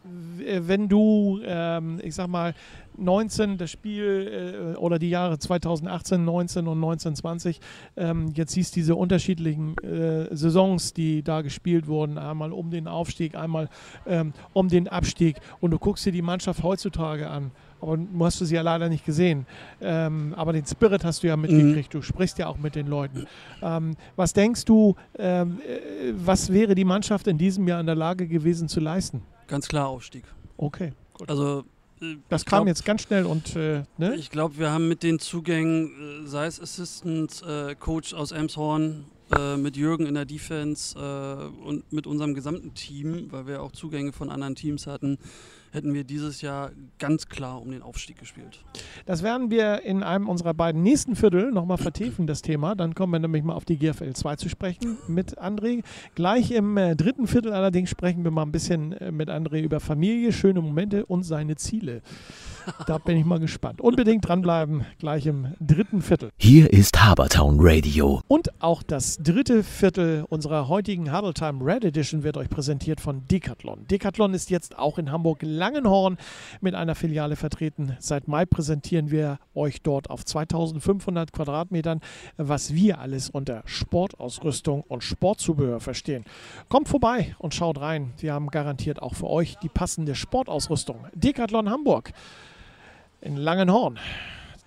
wenn du, ähm, ich sag mal, 19, das Spiel äh, oder die Jahre 2018, 19 und 1920, ähm, jetzt siehst diese unterschiedlichen äh, Saisons, die da gespielt wurden, einmal um den Aufstieg, einmal ähm, um den Abstieg. Und du guckst dir die Mannschaft heutzutage an aber du hast sie ja leider nicht gesehen. Ähm, aber den Spirit hast du ja mitgekriegt. Mhm. Du sprichst ja auch mit den Leuten. Ähm, was denkst du, ähm, äh, was wäre die Mannschaft in diesem Jahr in der Lage gewesen zu leisten? Ganz klar Aufstieg. Okay, gut. Also äh, das kam glaub, jetzt ganz schnell und äh, ne? Ich glaube, wir haben mit den Zugängen, äh, sei es Assistant äh, Coach aus Elmshorn, äh, mit Jürgen in der Defense und mit unserem gesamten Team, weil wir auch Zugänge von anderen Teams hatten, hätten wir dieses Jahr ganz klar um den Aufstieg gespielt. Das werden wir in einem unserer beiden nächsten Viertel nochmal vertiefen, das Thema. Dann kommen wir nämlich mal auf die GFL 2 zu sprechen mit André. Gleich im äh, dritten Viertel allerdings sprechen wir mal ein bisschen äh, mit André über Familie, schöne Momente und seine Ziele. Da bin ich mal gespannt. Unbedingt dranbleiben, gleich im dritten Viertel. Hier ist Habertown Radio. Und auch das dritte Viertel unserer heutigen Huddle Time Red Edition wird euch präsentiert von Decathlon. Decathlon ist jetzt auch in Hamburg-Langenhorn mit einer Filiale vertreten. Seit Mai präsentieren wir euch dort auf 2500 Quadratmetern, was wir alles unter Sportausrüstung und Sportzubehör verstehen. Kommt vorbei und schaut rein. Wir haben garantiert auch für euch die passende Sportausrüstung. Decathlon Hamburg in Langenhorn.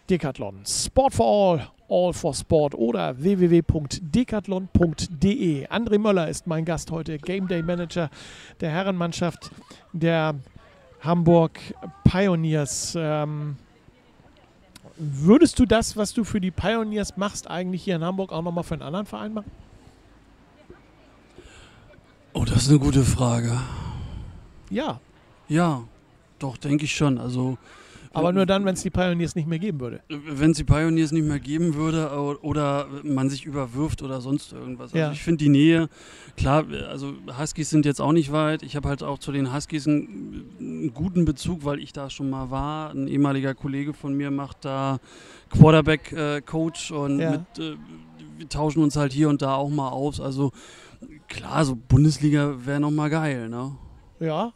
Decathlon. Sport for All, All for Sport oder www.decathlon.de. André Möller ist mein Gast heute, Game Day Manager der Herrenmannschaft der Hamburg Pioneers. Ähm, würdest du das, was du für die Pioneers machst, eigentlich hier in Hamburg auch nochmal für einen anderen Verein machen? Oh, das ist eine gute Frage. Ja, Ja, doch, denke ich schon. Also, aber nur dann, wenn es die Pioneers nicht mehr geben würde. wenn es die Pioneers nicht mehr geben würde oder man sich überwirft oder sonst irgendwas. Ja. Also ich finde die Nähe, klar, also Huskies sind jetzt auch nicht weit. Ich habe halt auch zu den Huskies einen, einen guten Bezug, weil ich da schon mal war. Ein ehemaliger Kollege von mir macht da Quarterback-Coach und Ja. mit, äh, wir tauschen uns halt hier und da auch mal aus. Also klar, so Bundesliga wäre nochmal geil, ne? Ja,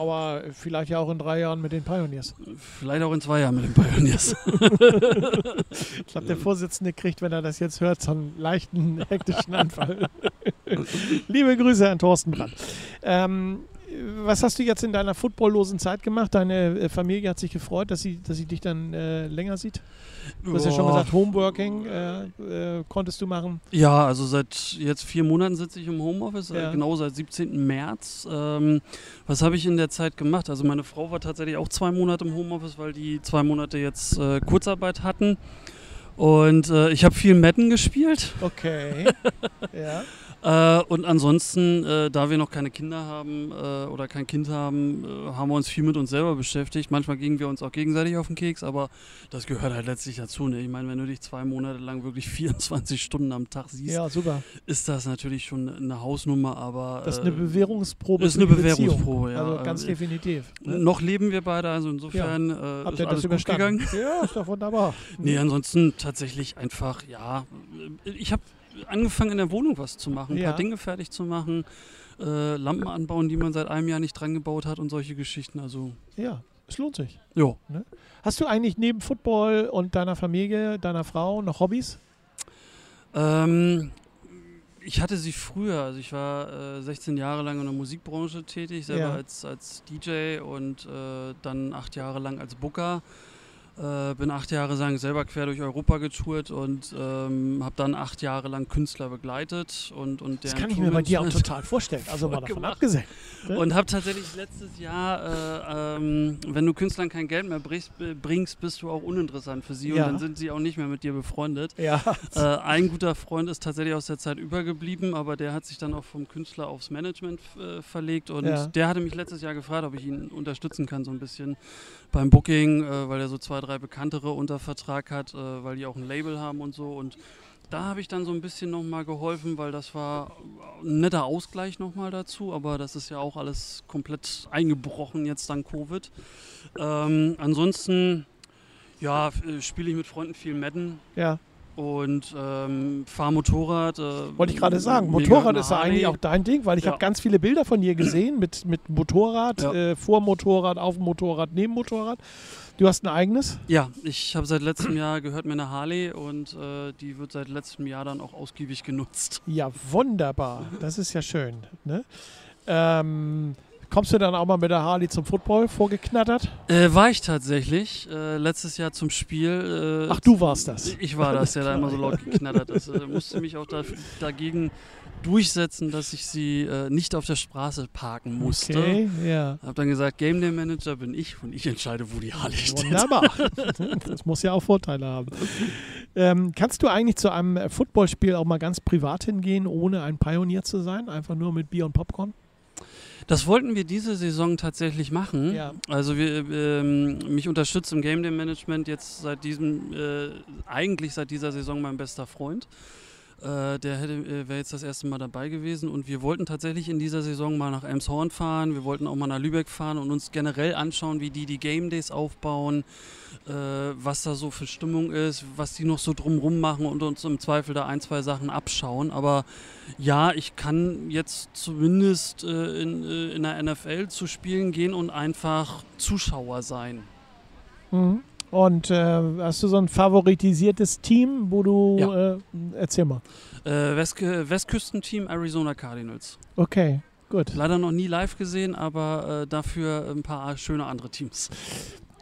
aber vielleicht ja auch in drei Jahren mit den Pioneers. Vielleicht auch in zwei Jahren mit den Pioneers. Ich glaube, der Vorsitzende kriegt, wenn er das jetzt hört, so einen leichten hektischen Anfall. Liebe Grüße an Thorsten Brandt. Ähm, was hast du jetzt in deiner footballlosen Zeit gemacht? Deine äh, Familie hat sich gefreut, dass sie, dass sie dich dann äh, länger sieht. Du hast ja schon Boah. gesagt, Homeworking äh, äh, konntest du machen. Ja, also seit jetzt vier Monaten sitze ich im Homeoffice, Ja. äh, genau seit 17. März. Ähm, was habe ich in der Zeit gemacht? Also meine Frau war tatsächlich auch zwei Monate im Homeoffice, weil die zwei Monate jetzt äh, Kurzarbeit hatten. Und ich habe viel Madden gespielt. Okay. ja. Äh, und ansonsten, äh, da wir noch keine Kinder haben äh, oder kein Kind haben, äh, haben wir uns viel mit uns selber beschäftigt. Manchmal gingen wir uns auch gegenseitig auf den Keks, aber das gehört halt letztlich dazu. Ne? Ich meine, wenn du dich zwei Monate lang wirklich 24 Stunden am Tag siehst, ja, ist das natürlich schon eine Hausnummer, aber Das ist eine äh, Bewährungsprobe. ist für eine. Bewährungsprobe, ja. Also ganz Äh, definitiv. Ne? noch leben wir beide, also insofern äh, Habt ist ihr das alles gut überstanden? gegangen. Ja, ist doch wunderbar. Nee, ansonsten tatsächlich einfach, ja, ich habe angefangen in der Wohnung was zu machen, ein Ja. paar Dinge fertig zu machen, äh, Lampen anbauen, die man seit einem Jahr nicht dran gebaut hat und solche Geschichten, also Ja, es lohnt sich. jo. Hast du eigentlich neben Football und deiner Familie, deiner Frau noch Hobbys? Ähm, ich hatte sie früher, also ich war äh, 16 Jahre lang in der Musikbranche tätig, selber Ja. als, als DJ und äh, dann acht Jahre lang als Booker. Äh, bin acht Jahre lang selber quer durch Europa getourt und ähm, habe dann acht Jahre lang Künstler begleitet und, und Das kann ich mir bei dir auch total vorstellen. Also mal davon gemacht. abgesehen. ne? Und habe tatsächlich letztes Jahr, äh, ähm, wenn du Künstlern kein Geld mehr bringst, bringst, bist du auch uninteressant für sie Ja. und dann sind sie auch nicht mehr mit dir befreundet. Ja, Äh, ein guter Freund ist tatsächlich aus der Zeit übergeblieben, aber der hat sich dann auch vom Künstler aufs Management äh, verlegt und Ja. der hatte mich letztes Jahr gefragt, ob ich ihn unterstützen kann, so ein bisschen beim Booking, äh, weil er so zwei, drei bekanntere unter Vertrag hat, äh, weil die auch ein Label haben und so und da habe ich dann so ein bisschen nochmal geholfen, weil das war ein netter Ausgleich nochmal dazu, aber das ist ja auch alles komplett eingebrochen jetzt dank Covid. Ähm, ansonsten, ja, äh, spiele ich mit Freunden viel Madden, ja. Und ähm, fahre Motorrad. Äh, Wollte ich gerade sagen. mega Motorrad ist ja eigentlich auch dein Ding, weil ich Ja. habe ganz viele Bilder von dir gesehen mit, mit Motorrad, Ja. äh, vor Motorrad, auf dem Motorrad, neben Motorrad. Du hast ein eigenes? Ja, ich habe seit letztem Jahr gehört mir eine Harley und äh, die wird seit letztem Jahr dann auch ausgiebig genutzt. Ja, wunderbar. Das ist ja schön. Ne? Ähm, kommst du dann auch mal mit der Harley zum Football vorgeknattert? Äh, war ich tatsächlich äh, letztes Jahr zum Spiel. Äh, Ach, du warst das. Ich war das, der da immer so laut geknattert ist. Äh, musste mich auch da, dagegen durchsetzen, dass ich sie äh, nicht auf der Straße parken musste. Okay, ja. Hab dann gesagt, Game Day Manager bin ich und ich entscheide, wo die Harley steht. Wunderbar. Das muss ja auch Vorteile haben. Ähm, kannst du eigentlich zu einem Footballspiel auch mal ganz privat hingehen, ohne ein Pionier zu sein? Einfach nur mit Bier und Popcorn? Das wollten wir diese Saison tatsächlich machen. Ja. Also wir, ähm, mich unterstützt im Game Day Management jetzt seit diesem, äh, eigentlich seit dieser Saison mein bester Freund. Äh, der äh, wäre jetzt das erste Mal dabei gewesen. Und wir wollten tatsächlich in dieser Saison mal nach Elmshorn fahren. Wir wollten auch mal nach Lübeck fahren und uns generell anschauen, wie die die Game Days aufbauen, äh, was da so für Stimmung ist, was die noch so drumrum machen und uns im Zweifel da ein, zwei Sachen abschauen. Aber ja, ich kann jetzt zumindest äh, in, äh, in der NFL zu spielen gehen und einfach Zuschauer sein. Mhm. Und äh, hast du so ein favoritisiertes Team, wo du, Ja. äh, erzähl mal. Äh, West Westküstenteam Arizona Cardinals. Okay, gut. Leider noch nie live gesehen, aber äh, dafür ein paar schöne andere Teams.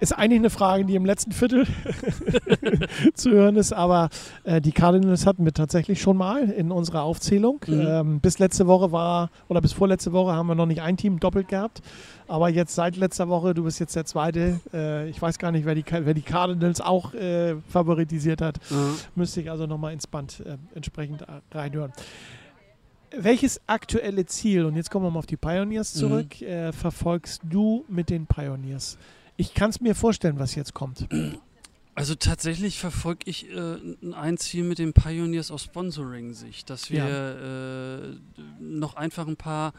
Ist eigentlich eine Frage, die im letzten Viertel zu hören ist, aber äh, die Cardinals hatten wir tatsächlich schon mal in unserer Aufzählung. Mhm. Ähm, bis letzte Woche war, oder bis vorletzte Woche haben wir noch nicht ein Team doppelt gehabt. Aber jetzt seit letzter Woche, du bist jetzt der Zweite. Äh, ich weiß gar nicht, wer die, wer die Cardinals auch äh, favoritisiert hat. Müsste ich also nochmal ins Band äh, entsprechend äh, reinhören. Welches aktuelle Ziel, und jetzt kommen wir mal auf die Pioneers Mhm. zurück, äh, verfolgst du mit den Pioneers? Ich kann es mir vorstellen, was jetzt kommt. Also tatsächlich verfolge ich äh, ein Ziel mit den Pioneers aus Sponsoring-Sicht, dass wir äh, noch einfach ein paar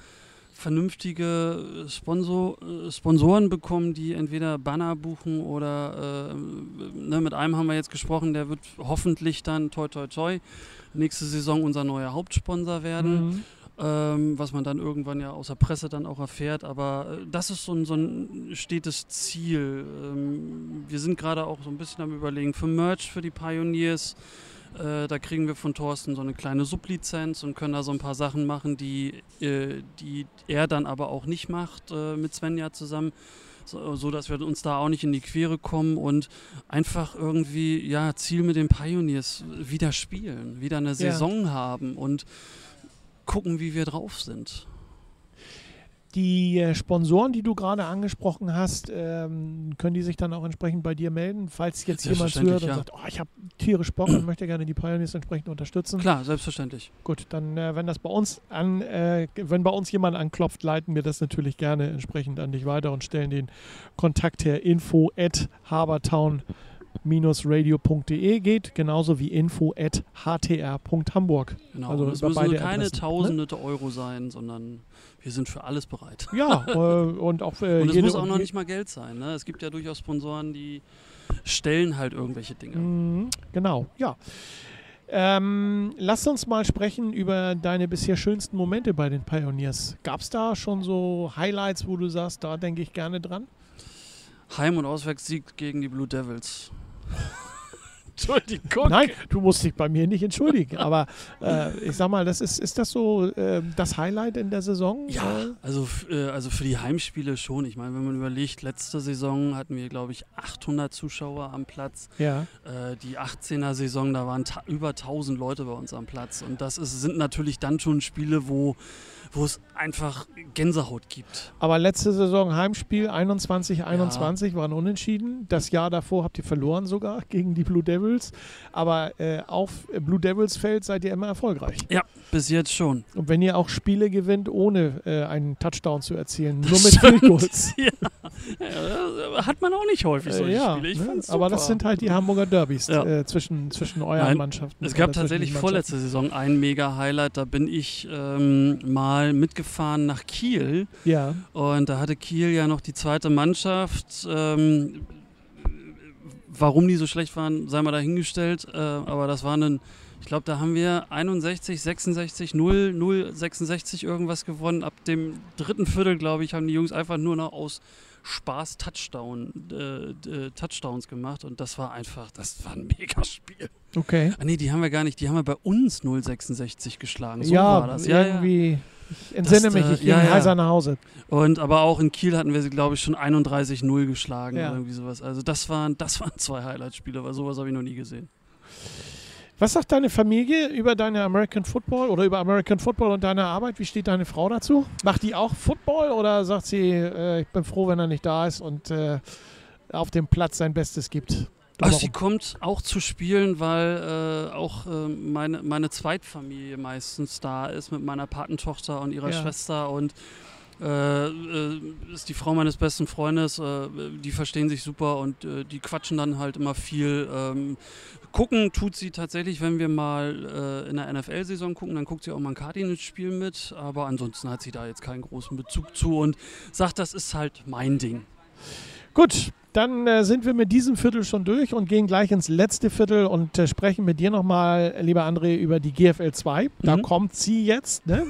vernünftige Sponsor, äh, Sponsoren bekommen, die entweder Banner buchen oder äh, ne, mit einem haben wir jetzt gesprochen, der wird hoffentlich dann toi toi toi nächste Saison unser neuer Hauptsponsor werden. Mhm. Ähm, was man dann irgendwann ja aus der Presse dann auch erfährt. Aber äh, das ist so ein, so ein stetes Ziel. Ähm, wir sind gerade auch so ein bisschen am Überlegen für Merch für die Pioneers. Äh, da kriegen wir von Thorsten so eine kleine Sublizenz und können da so ein paar Sachen machen, die, äh, die er dann aber auch nicht macht äh, mit Svenja zusammen. So, so dass wir uns da auch nicht in die Quere kommen und einfach irgendwie, ja, Ziel mit den Pioneers wieder spielen, wieder eine Saison haben und gucken, wie wir drauf sind. Die äh, Sponsoren, die du gerade angesprochen hast, ähm, können die sich dann auch entsprechend bei dir melden, falls jetzt jemand Selbstverständlich, und ja. sagt, oh, ich habe tierisch Bock und möchte gerne die Pioneers entsprechend unterstützen. Klar, selbstverständlich. Gut, dann äh, wenn das bei uns an, äh, wenn bei uns jemand anklopft, leiten wir das natürlich gerne entsprechend an dich weiter und stellen den Kontakt her info at habertown radio.de geht, genauso wie info at htr.hamburg. Genau. Also es müssen keine Adressen, ne? tausende Euro sein, sondern wir sind für alles bereit. Ja, äh, und auch äh, Und es muss auch noch nicht mal Geld sein. Ne? Es gibt ja durchaus Sponsoren, die stellen halt irgendwelche Dinge. Mhm, genau, ja. Ähm, lass uns mal sprechen über deine bisher schönsten Momente bei den Pioneers. Gab es da schon so Highlights, wo du sagst, da denke ich gerne dran? Heim- und Auswärtssieg gegen die Blue Devils. Entschuldigung. Nein, du musst dich bei mir nicht entschuldigen. Aber äh, ich sag mal, das ist, ist das so äh, das Highlight in der Saison? Ja, Äh, also, äh, also für die Heimspiele schon. Ich meine, wenn man überlegt, letzte Saison hatten wir, glaube ich, 800 Zuschauer am Platz. ja. Äh, die 18er Saison, da waren über 1000 Leute bei uns am Platz. Und das ist, sind natürlich dann schon Spiele, wo, wo es einfach Gänsehaut gibt. Aber letzte Saison Heimspiel 21, 21 waren unentschieden. Das Jahr davor habt ihr verloren sogar gegen die Blue Devils. Aber äh, auf Blue Devils Feld seid ihr immer erfolgreich. Bis jetzt schon. Und wenn ihr auch Spiele gewinnt, ohne äh, einen Touchdown zu erzielen, nur Das mit Field. Goals. ja. ja, hat man auch nicht häufig Äh, solche ja, Spiele. Ich ne? fand's aber super. das sind halt die Hamburger Derbys Ja. äh, zwischen, zwischen euren Nein, Mannschaften. Es gab tatsächlich vorletzte Saison ein Mega-Highlight. Da bin ich ähm, mal mitgefahren nach Kiel. Ja, Und da hatte Kiel ja noch die zweite Mannschaft. Ähm, warum die so schlecht waren, sei mal dahingestellt. Äh, aber das waren dann, ich glaube, da haben wir 61, 66, 0, 0, 66 irgendwas gewonnen. Ab dem dritten Viertel, glaube ich, haben die Jungs einfach nur noch aus Spaß Touchdown, äh, äh, Touchdowns gemacht. Und das war einfach, das war ein Megaspiel. okay. Ah nee, die haben wir gar nicht, die haben wir bei uns 066 geschlagen. So ja, war das. Ja, ja. Ich entsinne Das, mich, äh, ich ging ja, ja. heiser nach Hause. Und aber auch in Kiel hatten wir sie, glaube ich, schon 31-0 geschlagen Ja. oder irgendwie sowas. Also das waren, das waren zwei Highlight-Spiele, weil sowas habe ich noch nie gesehen. Was sagt deine Familie über deine American Football oder über American Football und deine Arbeit? Wie steht deine Frau dazu? Macht die auch Football oder sagt sie, äh, ich bin froh, wenn er nicht da ist und äh, auf dem Platz sein Bestes gibt? Also sie Drumherum? kommt auch zu spielen, weil äh, auch äh, meine, meine Zweitfamilie meistens da ist mit meiner Patentochter und ihrer Ja. Schwester und äh, äh, ist die Frau meines besten Freundes, äh, die verstehen sich super und äh, die quatschen dann halt immer viel. Ähm, gucken tut sie tatsächlich, wenn wir mal äh, in der NFL-Saison gucken, dann guckt sie auch mal ein Cardinals-Spiel mit, aber ansonsten hat sie da jetzt keinen großen Bezug zu und sagt, das ist halt mein Ding. Gut, dann äh, sind wir mit diesem Viertel schon durch und gehen gleich ins letzte Viertel und äh, sprechen mit dir nochmal, lieber André, über die GFL 2. Da Mhm. kommt sie jetzt. Ne?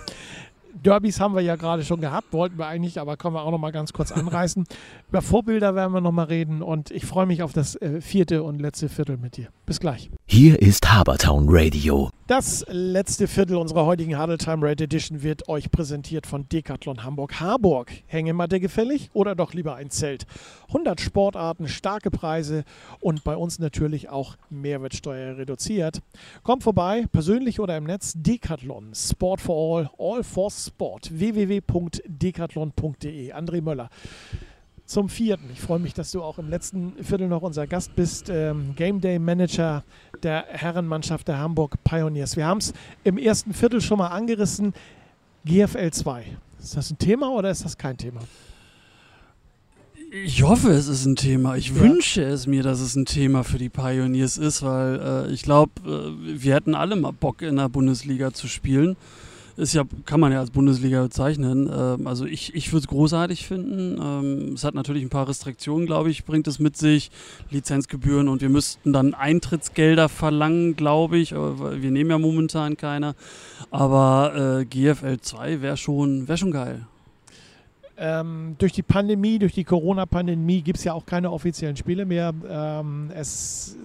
Derbys haben wir ja gerade schon gehabt, wollten wir eigentlich, aber können wir auch nochmal ganz kurz anreißen. über Vorbilder werden wir nochmal reden und ich freue mich auf das äh, vierte und letzte Viertel mit dir. Bis gleich. Hier ist Habertown Radio. Das letzte Viertel unserer heutigen Huddle Time Red Edition wird euch präsentiert von Decathlon Hamburg Harburg. Hängematte gefällig oder doch lieber ein Zelt? 100 Sportarten, starke Preise und bei uns natürlich auch Mehrwertsteuer reduziert. Kommt vorbei, persönlich oder im Netz, Decathlon, Sport for All, All for Sport, www.decathlon.de. André Möller. Zum vierten. Ich freue mich, dass du auch im letzten Viertel noch unser Gast bist. Ähm, Game Day Manager der Herrenmannschaft der Hamburg Pioneers. Wir haben es im ersten Viertel schon mal angerissen. GFL 2. Ist das ein Thema oder ist das kein Thema? Ich hoffe, es ist ein Thema. Ich Ja. wünsche es mir, dass es ein Thema für die Pioneers ist, weil äh, ich glaube, äh, wir hätten alle mal Bock in der Bundesliga zu spielen. Ist ja, kann man ja als Bundesliga bezeichnen. Ähm, also ich, ich würde es großartig finden. Ähm, es hat natürlich ein paar Restriktionen, glaube ich, bringt es mit sich. Lizenzgebühren und wir müssten dann Eintrittsgelder verlangen, glaube ich. Wir nehmen ja momentan keine. Aber äh, GFL 2 wäre schon, wär schon geil. Ähm, durch die Pandemie, durch die Corona-Pandemie gibt es ja auch keine offiziellen Spiele mehr. Ähm, es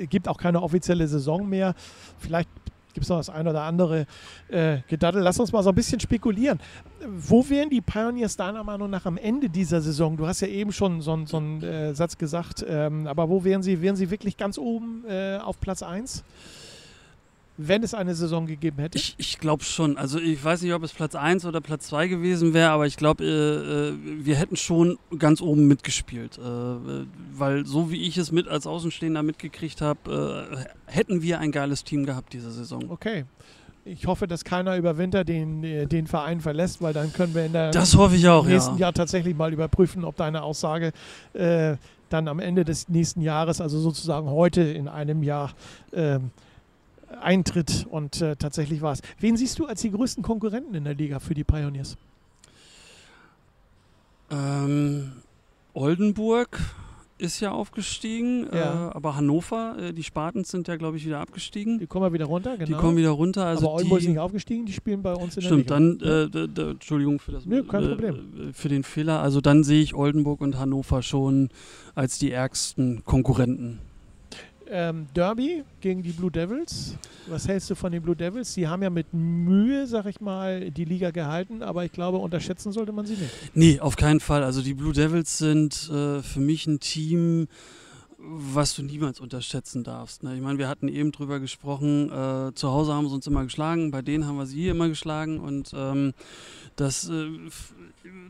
äh, gibt auch keine offizielle Saison mehr. Vielleicht gibt es noch das ein oder andere äh, Gedaddel. Lass uns mal so ein bisschen spekulieren. Wo wären die Pioneers deiner Meinung nach am Ende dieser Saison? Du hast ja eben schon so, einen- so einen äh, Satz gesagt, ähm, aber wo wären sie? Wären sie wirklich ganz oben äh, auf Platz 1? Wenn es eine Saison gegeben hätte? Ich, ich glaube schon. Also ich weiß nicht, ob es Platz 1 oder Platz 2 gewesen wäre, aber ich glaube, äh, äh, wir hätten schon ganz oben mitgespielt. Äh, weil so wie ich es mit als Außenstehender mitgekriegt habe, äh, hätten wir ein geiles Team gehabt diese Saison. Okay. Ich hoffe, dass keiner über Winter den, äh, den Verein verlässt, weil dann können wir in der Das hoffe ich auch, nächsten ja. Jahr tatsächlich mal überprüfen, ob deine Aussage äh, dann am Ende des nächsten Jahres, also sozusagen heute in einem Jahr, ähm, eintritt und äh, tatsächlich war es. Wen siehst du als die größten Konkurrenten in der Liga für die Pioneers? Ähm, Oldenburg ist ja aufgestiegen, Ja. Äh, aber Hannover, äh, die Spartans sind ja, glaube ich, wieder abgestiegen. Die kommen ja wieder runter, genau. Die kommen wieder runter. Also Aber Oldenburg ist nicht aufgestiegen, die spielen bei uns in Stimmt, der Liga. dann, äh, Entschuldigung für das Nö, kein äh, Problem. für den Fehler. Also dann sehe ich Oldenburg und Hannover schon als die ärgsten Konkurrenten. Ähm, Derby gegen die Blue Devils. Was hältst du von den Blue Devils? Die haben ja mit Mühe, sag ich mal, die Liga gehalten, aber ich glaube, unterschätzen sollte man sie nicht. Nee, auf keinen Fall. Also die Blue Devils sind äh, für mich ein Team, was du niemals unterschätzen darfst. Ne? Ich meine, wir hatten eben drüber gesprochen, äh, zu Hause haben sie uns immer geschlagen, bei denen haben wir sie immer geschlagen und ähm, das, äh,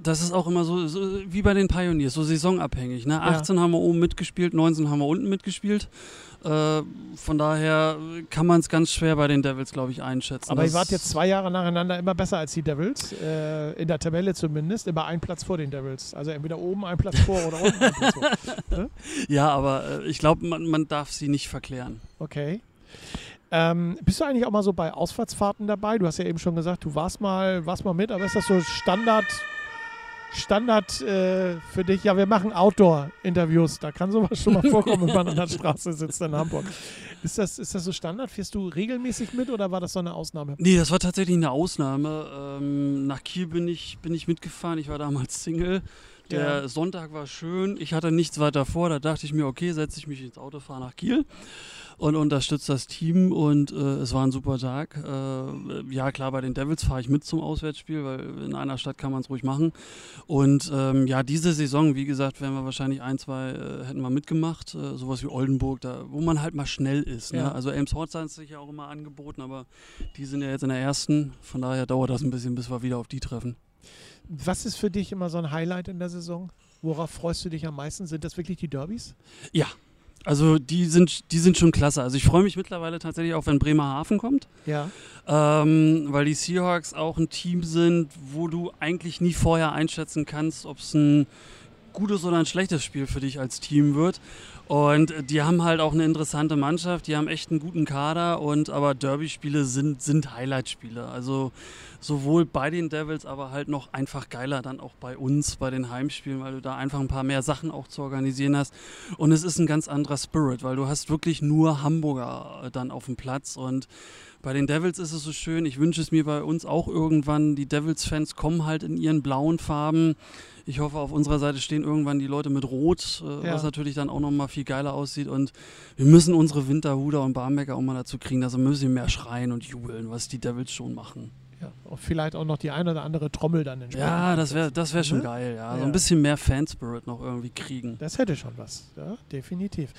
das ist auch immer so, so wie bei den Pioneers, so saisonabhängig. Ne? 18 haben wir oben mitgespielt, 19 haben wir unten mitgespielt. Äh, von daher kann man es ganz schwer bei den Devils, glaube ich, einschätzen. Aber ihr wart jetzt zwei Jahre nacheinander immer besser als die Devils, äh, in der Tabelle zumindest, immer ein Platz vor den Devils. Also entweder oben ein Platz vor oder unten ein Platz vor. Ja, aber äh, ich glaube, man, man darf sie nicht verklären. Okay. Ähm, bist du eigentlich auch mal so bei Ausfahrtsfahrten dabei? Du hast ja eben schon gesagt, du warst mal, warst mal mit, aber ist das so Standard, Standard äh, für dich? Ja, wir machen Outdoor-Interviews. Da kann sowas schon mal vorkommen, wenn man an der Straße sitzt in Hamburg. Ist das, ist das so Standard? Fährst du regelmäßig mit oder war das so eine Ausnahme? Nee, das war tatsächlich eine Ausnahme. Ähm, nach Kiel bin ich, bin ich mitgefahren. Ich war damals Single. Der Ja. Sonntag war schön. Ich hatte nichts weiter vor. Da dachte ich mir, okay, setze ich mich ins Auto, fahre nach Kiel und unterstütze das Team. Und äh, es war ein super Tag. Äh, ja, klar, bei den Devils fahre ich mit zum Auswärtsspiel, weil in einer Stadt kann man es ruhig machen. Und ähm, ja, diese Saison, wie gesagt, wären wir wahrscheinlich ein, zwei, äh, hätten wir mitgemacht. Äh, sowas wie Oldenburg, da, wo man halt mal schnell ist. Ne? Ja. Also Elmshorst hat sich ja auch immer angeboten, aber die sind ja jetzt in der ersten. Von daher dauert das ein bisschen, bis wir wieder auf die treffen. Was ist für dich immer so ein Highlight in der Saison? Worauf freust du dich am meisten? Sind das wirklich die Derbys? Ja, Also die sind, die sind schon klasse. Also ich freue mich mittlerweile tatsächlich auch, wenn Bremerhaven kommt. Ja. Ähm, weil die Seahawks auch ein Team sind, wo du eigentlich nie vorher einschätzen kannst, ob es ein gutes oder ein schlechtes Spiel für dich als Team wird. Und die haben halt auch eine interessante Mannschaft, die haben echt einen guten Kader und aber Derby-Spiele sind, sind Highlight-Spiele. Also sowohl bei den Devils, aber halt noch einfach geiler dann auch bei uns, bei den Heimspielen, weil du da einfach ein paar mehr Sachen auch zu organisieren hast. Und es ist ein ganz anderer Spirit, weil du hast wirklich nur Hamburger äh, dann auf dem Platz und bei den Devils ist es so schön, ich wünsche es mir bei uns auch irgendwann, die Devils-Fans kommen halt in ihren blauen Farben. Ich hoffe, auf unserer Seite stehen irgendwann die Leute mit Rot, äh, ja. was natürlich dann auch nochmal viel geiler aussieht. Und wir müssen unsere Winterhuder und Barmecker auch mal dazu kriegen, dass wir ein bisschen mehr schreien und jubeln, was die Devils schon machen. Ja, vielleicht auch noch die ein oder andere Trommel dann entsprechend. Ja, das wäre das wär schon ne? geil, ja. ja. So ein bisschen mehr Fanspirit noch irgendwie kriegen. Das hätte schon was, ja, definitiv.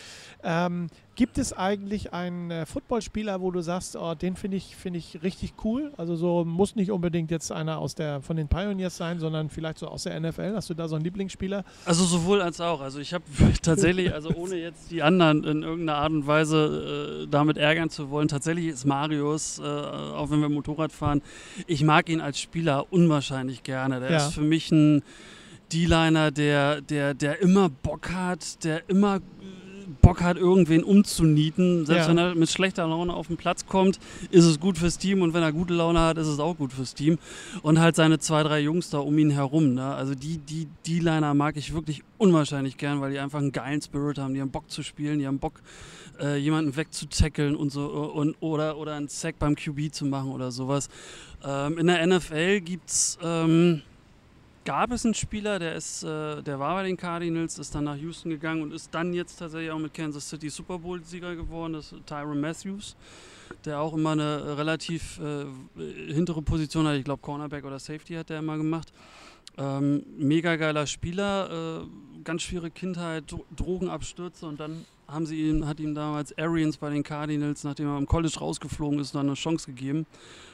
Ähm, Gibt es eigentlich einen äh, Footballspieler, wo du sagst, oh, den finde ich, find ich richtig cool? Also so muss nicht unbedingt jetzt einer aus der von den Pioneers sein, sondern vielleicht so aus der NFL. Hast du da so einen Lieblingsspieler? Also sowohl als auch. Also ich habe tatsächlich, also ohne jetzt die anderen in irgendeiner Art und Weise äh, damit ärgern zu wollen, tatsächlich ist Marius, äh, auch wenn wir Motorrad fahren, ich mag ihn als Spieler unwahrscheinlich gerne. Der ja. ist für mich ein D-Liner, der, der, der immer Bock hat, der immer Bock hat, irgendwen umzunieten. Selbst ja. wenn er mit schlechter Laune auf den Platz kommt, ist es gut fürs Team und wenn er gute Laune hat, ist es auch gut fürs Team. Und halt seine zwei, drei Jungs da um ihn herum. Ne? Also die, die, die Liner mag ich wirklich unwahrscheinlich gern, weil die einfach einen geilen Spirit haben. Die haben Bock zu spielen, die haben Bock, äh, jemanden wegzutackeln und so und, oder, oder einen Sack beim QB zu machen oder sowas. Ähm, in der NFL gibt es. Ähm, gab es einen Spieler, der ist, äh, der war bei den Cardinals, ist dann nach Houston gegangen und ist dann jetzt tatsächlich auch mit Kansas City Super Bowl-Sieger geworden, das ist Tyron Matthews, der auch immer eine relativ äh, hintere Position hat. Ich glaube, Cornerback oder Safety hat der immer gemacht. Ähm, mega geiler Spieler, äh, ganz schwere Kindheit, Drogenabstürze und dann haben sie ihm, hat ihm damals Arians bei den Cardinals, nachdem er im College rausgeflogen ist, dann eine Chance gegeben.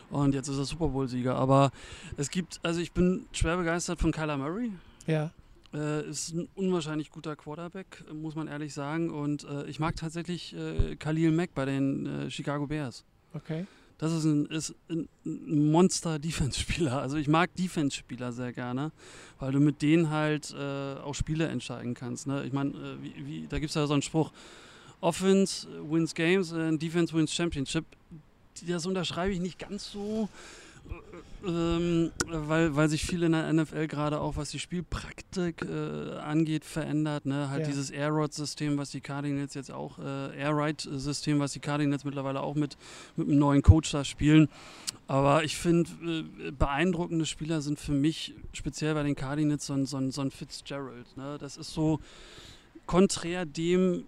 Und jetzt ist er Super Bowl-Sieger. Aber es gibt, also ich bin schwer begeistert von Kyler Murray. Ja. Äh, ist ein unwahrscheinlich guter Quarterback, muss man ehrlich sagen. Und äh, ich mag tatsächlich äh, Khalil Mack bei den äh, Chicago Bears. Okay. Das ist ein, ist ein Monster-Defense-Spieler. Also ich mag Defense-Spieler sehr gerne, weil du mit denen halt äh, auch Spiele entscheiden kannst. Ne? Ich meine, äh, da gibt es ja so einen Spruch, Offense wins games and Defense wins Championship das unterschreibe ich nicht ganz so, äh, ähm, weil, weil sich viel in der NFL gerade auch, was die Spielpraktik äh, angeht, verändert. Ne? Halt ja. dieses Air Rod-System, was die Cardinals jetzt auch, äh, Air Ride-System, was die Cardinals mittlerweile auch mit, mit einem neuen Coach da spielen. Aber ich finde, äh, beeindruckende Spieler sind für mich, speziell bei den Cardinals, so ein, so ein, so ein Fitzgerald. Ne? Das ist so konträr dem,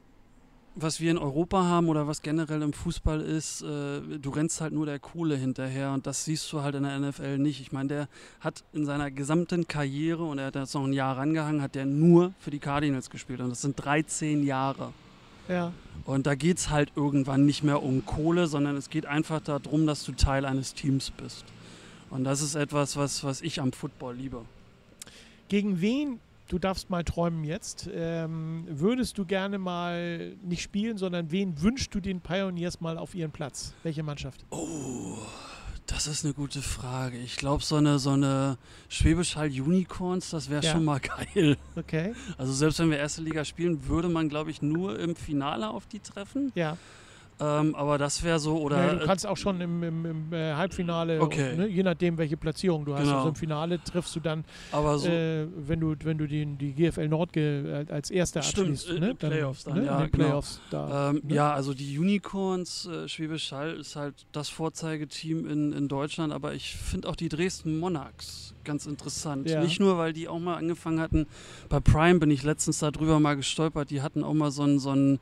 was wir in Europa haben oder was generell im Fußball ist, äh, du rennst halt nur der Kohle hinterher und das siehst du halt in der NFL nicht. Ich meine, der hat in seiner gesamten Karriere und er hat jetzt noch ein Jahr rangehangen, hat der nur für die Cardinals gespielt und das sind 13 Jahre. Ja. Und da geht es halt irgendwann nicht mehr um Kohle, sondern es geht einfach darum, dass du Teil eines Teams bist. Und das ist etwas, was, was ich am Football liebe. Gegen wen du darfst mal träumen jetzt. Ähm, würdest du gerne mal nicht spielen, sondern wen wünschst du den Pioneers mal auf ihren Platz? Welche Mannschaft? Oh, das ist eine gute Frage. Ich glaube, so eine, so eine Schwäbisch Hall Unicorns, das wäre ja. schon mal geil. Okay. Also selbst wenn wir erste Liga spielen, würde man, glaube ich, nur im Finale auf die treffen. Ja. Ähm, aber das wäre so, oder. Ja, du kannst auch schon im, im, im äh, Halbfinale, okay. ne, je nachdem, welche Platzierung du hast. Genau. Also im Finale triffst du dann, so äh, wenn du, wenn du den, die GFL Nord äh, als Erster Stimmt, abschließt. Ne? Dann, Playoffs dann, ne? ja. In den Playoffs genau. da, ähm, ne? Ja, also die Unicorns, äh, Schwäbisch Hall ist halt das Vorzeigeteam in, in Deutschland, aber ich finde auch die Dresden Monarchs ganz interessant. Ja. Nicht nur, weil die auch mal angefangen hatten, bei Prime bin ich letztens darüber mal gestolpert, die hatten auch mal so ein, so ein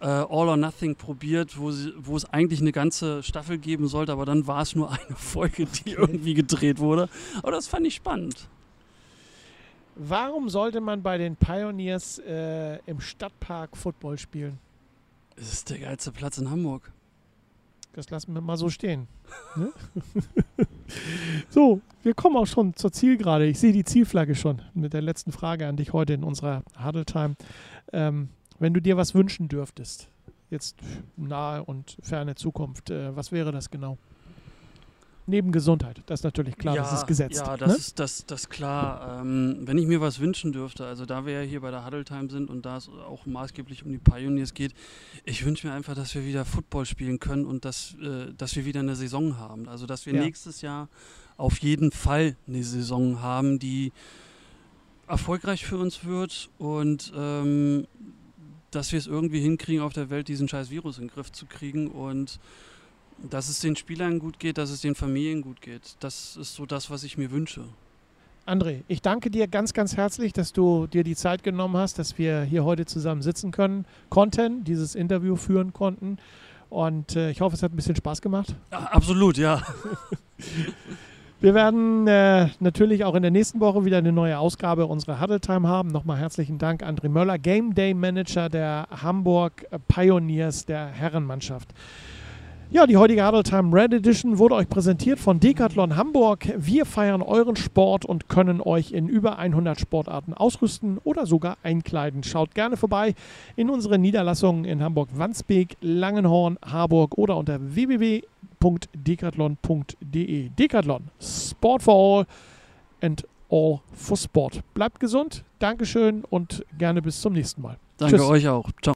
äh, All or Nothing probiert, wo, sie, wo es eigentlich eine ganze Staffel geben sollte, aber dann war es nur eine Folge, die irgendwie gedreht wurde. Aber das fand ich spannend. Warum sollte man bei den Pioneers äh, im Stadtpark Football spielen? Es ist der geilste Platz in Hamburg. Das lassen wir mal so stehen. Ne? so, wir kommen auch schon zur Zielgerade. Ich sehe die Zielflagge schon mit der letzten Frage an dich heute in unserer Huddle Time. Ähm, wenn du dir was wünschen dürftest, jetzt nahe und ferne Zukunft, äh, was wäre das genau? Neben Gesundheit, das ist natürlich klar, das ist gesetzt. Ja, das ne? ist das, das klar. Ähm, wenn ich mir was wünschen dürfte, also da wir ja hier bei der Huddle Time sind und da es auch maßgeblich um die Pioneers geht, ich wünsche mir einfach, dass wir wieder Football spielen können und dass, äh, dass wir wieder eine Saison haben. Also dass wir Ja. nächstes Jahr auf jeden Fall eine Saison haben, die erfolgreich für uns wird und ähm, dass wir es irgendwie hinkriegen, auf der Welt diesen scheiß Virus in den Griff zu kriegen und dass es den Spielern gut geht, dass es den Familien gut geht. Das ist so das, was ich mir wünsche. André, ich danke dir ganz, ganz herzlich, dass du dir die Zeit genommen hast, dass wir hier heute zusammen sitzen können, konnten, dieses Interview führen konnten. Und äh, ich hoffe, es hat ein bisschen Spaß gemacht. Ja, absolut, ja. Wir werden äh, natürlich auch in der nächsten Woche wieder eine neue Ausgabe unserer Huddle Time haben. Nochmal herzlichen Dank, André Möller, Game Day Manager der Hamburg Pioneers der Herrenmannschaft. Ja, die heutige Huddle Time Red Edition wurde euch präsentiert von Decathlon Hamburg. Wir feiern euren Sport und können euch in über 100 Sportarten ausrüsten oder sogar einkleiden. Schaut gerne vorbei in unsere Niederlassungen in Hamburg-Wandsbek, Langenhorn, Harburg oder unter www.decathlon.de. Decathlon, Sport for all and all for sport. Bleibt gesund, Dankeschön und gerne bis zum nächsten Mal. Danke Tschüss. euch auch. Ciao.